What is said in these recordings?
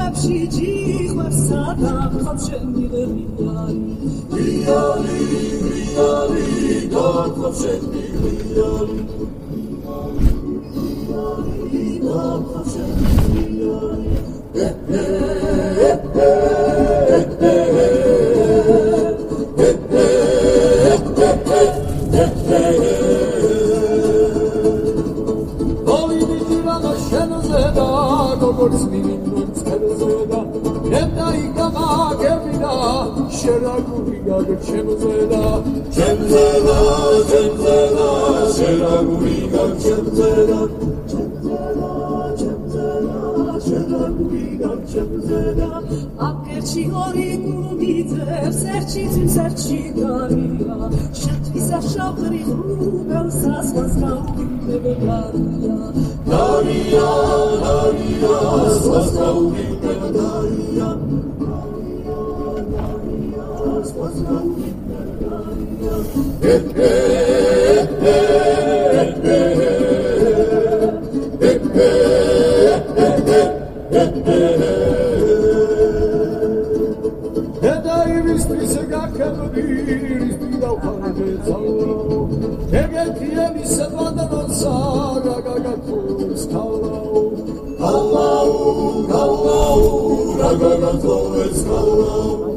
we siedzi, łeb sadam, poprzedniwy widali. Widali, widali, widali, poprzedni widali. Widali, widali, poprzedni წერზედა ემდა იგამა გებინა შერაგული გაგ ჩემზედა ჩემზედა ჩემზედა შერაგული გაგ ჩემზედა აკერჩი ორი გუმიძებს ერჩი ძიმს ერჩი გარია შეთვისა შავღრი ღრუბელს ასვას გაუგიმდებდარია დარია დარია ასვას გაუგიმდებდარია ეგეთიანი საყვადანოცა გაგაგათოს ქალაო ქალაო ქალაო გაგაგათოს ქალაო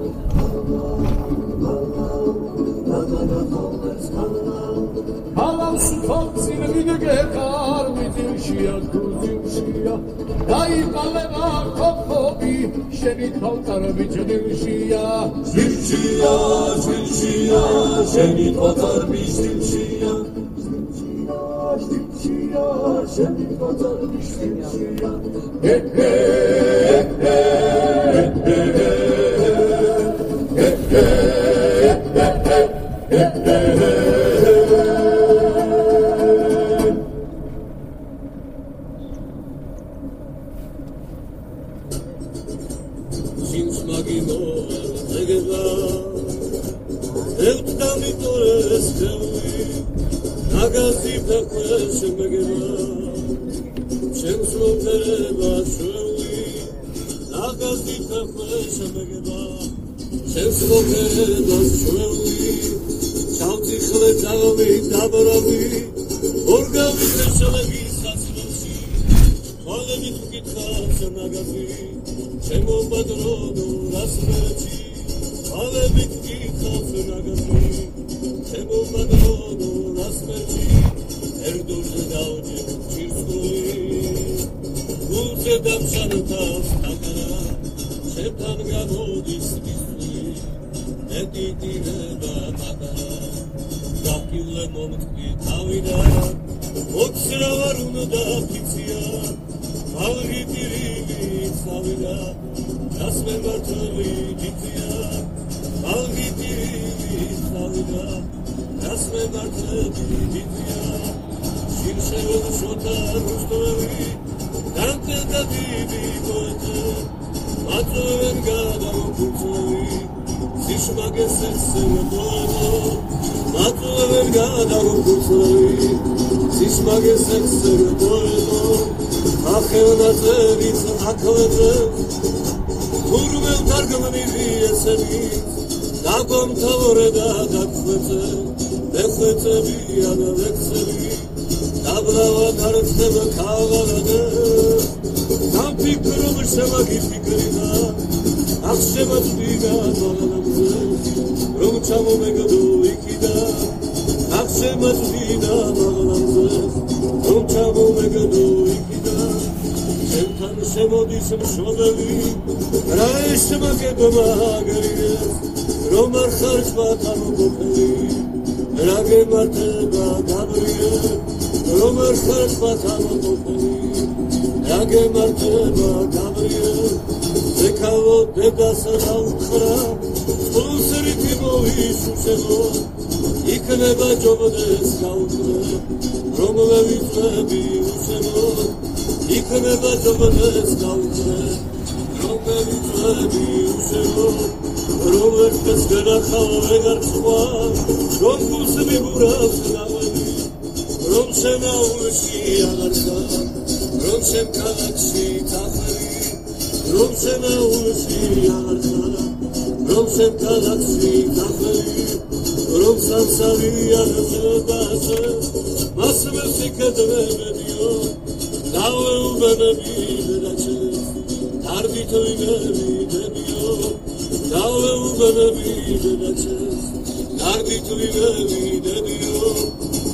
ალავს ფონცინ მიგეკარ მიძიშია გუზიშია დაიყალება Rabbi şerik kalkar biçilir şia. Zülçiya, zülçiya, şerik atar bizim şia. Zülçiya, şerik atar bizim şia. Hey, hey, hey. საგილო ეგება ევტა მიტორეს ხევი ნაგაზიფა ქვეშ მეგება. ჩემს მომწერება შვევი ნაგაზიფა ქვეშ მეგება. ჩემს მომწერება შვევი ჩავწიხლე ძაღლი დაბრალი ორგავი შეშლეგი სასწრაფში ხოლმე მიკითხავს ნაგაზი. შემოვბადრო რას ვერჩი ალებით გიხავს რაგაზმი შემოვბადრო რას ვერჩი ერთურზე დავჯერ ჩირსკული გულზე დამშანთავს აკარა შებთან გამოდის მისული მეტი ტირება პატარა დაკილე მომწყვი თავიდან მოცრავარ უნდა ფიცია ალგიტირი წავიდა დასმე მართალი გიწია ალგიტირი წავიდა დასმე მართალი გიწია სიმშევო შოთა რუსთაველი განწედა დიდი გოთა მაწოვენ გადაგფუწოვი სიშმაგეს ესე მოყვანო მაწოვენ გადაგფუწოვი სიშმაგეს ესე მოყვანო ახევნაძევით აკლეძევ თურმევ დარგმნივი ესენი დაგომთავრე და დაგხვეწე მეხვეწებია და ვექსელი დაბლავა დარწმება ქაღალადე გამფიქრობ შემაგი ფიქრინა აქ შემაძვიდა ბალანამდე რომ ჩამომეგდო იქიდან აქ შემაძვია შემოდის მშობელი რაიშმაკებმა აგრიეს რომ არ ხარ ზვათან ყოფილი რა გემართება გაბრიელ რომ არ ხარ ზვათან ყოფილი რა გემართება გაბრიელ ეკავო დედას რა უთხრა ხუსრით მოვის უსელო იქნება ჯობდეს გაუწე რომ ვევიწები უსელო იქნება ჯობდეს გაუხრა რომ ვევიწები უსებო რომ ერთს გადახავ ვეგარ სხვა რომ გულს მიგურავს ნავები რომ შენაულში აღარ ხარ რომ შენ ქალაქში თახრი რომ შენაულში აღარ ხარ რომ შენ ქალაქში თახრი რომ სამსავი აღზრდაზე მას მესიკედრებედიო დაუვებები რაჩე დარდით ვინები დებიო დაუვებები რაჩე დარდით ვინები დებიო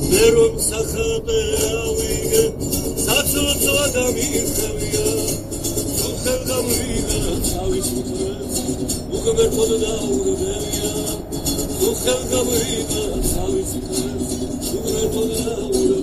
მე რომ სახადე ავიგე საცოცო ადამიანია თუ ხელ გამვიდა თავის მტრეს უგმერთოდ დაურბებია თუ ხელ გამვიდა თავის მტრეს უგმერთოდ დაურბებია